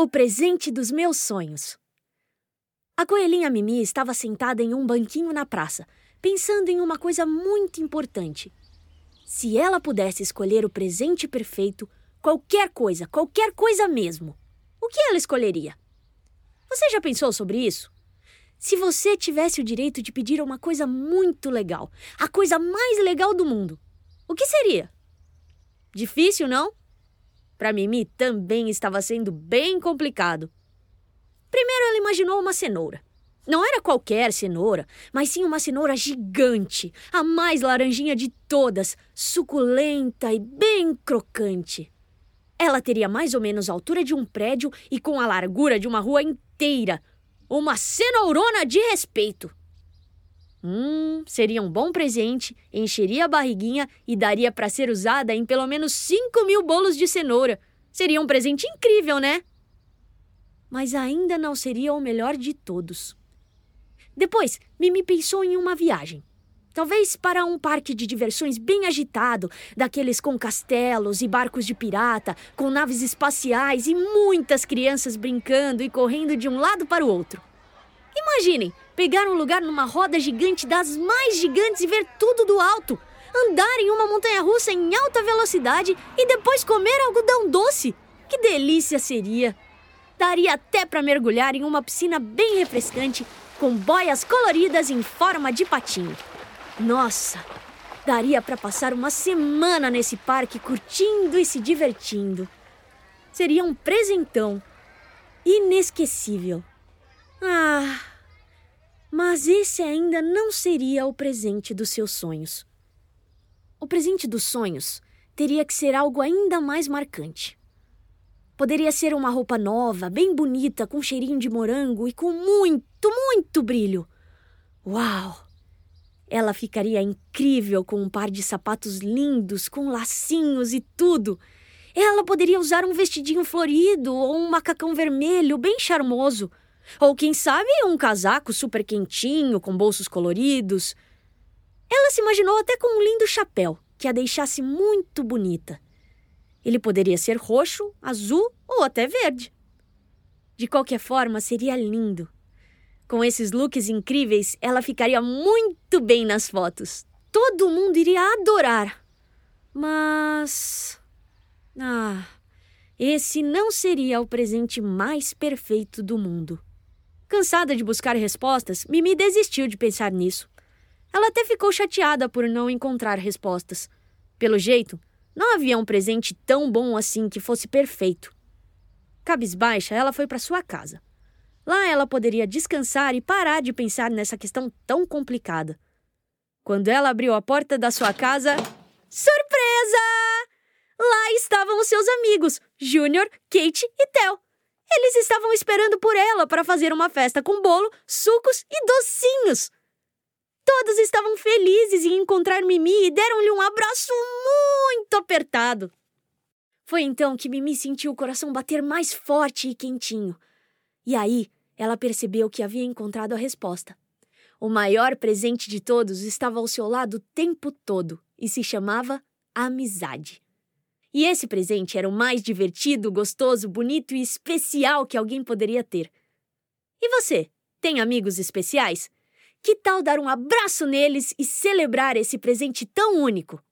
O presente dos meus sonhos. A coelhinha Mimi estava sentada em um banquinho na praça, pensando em uma coisa muito importante. Se ela pudesse escolher o presente perfeito, qualquer coisa, qualquer coisa mesmo, o que ela escolheria? Você já pensou sobre isso? Se você tivesse o direito de pedir uma coisa muito legal, a coisa mais legal do mundo, o que seria? Difícil, não? Para Mimi também estava sendo bem complicado. Primeiro ela imaginou uma cenoura. Não era qualquer cenoura, mas sim uma cenoura gigante, a mais laranjinha de todas, suculenta e bem crocante. Ela teria mais ou menos a altura de um prédio e com a largura de uma rua inteira. Uma cenourona de respeito. Hum, seria um bom presente, encheria a barriguinha e daria para ser usada em pelo menos 5 mil bolos de cenoura. Seria um presente incrível, né? Mas ainda não seria o melhor de todos. Depois, Mimi pensou em uma viagem. Talvez para um parque de diversões bem agitado, daqueles com castelos e barcos de pirata, com naves espaciais e muitas crianças brincando e correndo de um lado para o outro. Imaginem pegar um lugar numa roda gigante das mais gigantes e ver tudo do alto. Andar em uma montanha russa em alta velocidade e depois comer algodão doce. Que delícia seria! Daria até para mergulhar em uma piscina bem refrescante com boias coloridas em forma de patinho. Nossa, daria para passar uma semana nesse parque curtindo e se divertindo. Seria um presentão inesquecível. Ah, mas esse ainda não seria o presente dos seus sonhos. O presente dos sonhos teria que ser algo ainda mais marcante. Poderia ser uma roupa nova, bem bonita, com cheirinho de morango e com muito, muito brilho. Uau! Ela ficaria incrível com um par de sapatos lindos, com lacinhos e tudo. Ela poderia usar um vestidinho florido ou um macacão vermelho bem charmoso. Ou quem sabe um casaco super quentinho, com bolsos coloridos. Ela se imaginou até com um lindo chapéu que a deixasse muito bonita. Ele poderia ser roxo, azul ou até verde. De qualquer forma, seria lindo. Com esses looks incríveis, ela ficaria muito bem nas fotos. Todo mundo iria adorar. Mas. Ah, esse não seria o presente mais perfeito do mundo. Cansada de buscar respostas, Mimi desistiu de pensar nisso. Ela até ficou chateada por não encontrar respostas. Pelo jeito, não havia um presente tão bom assim que fosse perfeito. Cabisbaixa, ela foi para sua casa. Lá ela poderia descansar e parar de pensar nessa questão tão complicada. Quando ela abriu a porta da sua casa. Surpresa! Lá estavam os seus amigos, Júnior, Kate e Tel. Eles estavam esperando por ela para fazer uma festa com bolo, sucos e docinhos. Todos estavam felizes em encontrar Mimi e deram-lhe um abraço muito apertado. Foi então que Mimi sentiu o coração bater mais forte e quentinho. E aí ela percebeu que havia encontrado a resposta. O maior presente de todos estava ao seu lado o tempo todo e se chamava amizade. E esse presente era o mais divertido, gostoso, bonito e especial que alguém poderia ter. E você, tem amigos especiais? Que tal dar um abraço neles e celebrar esse presente tão único?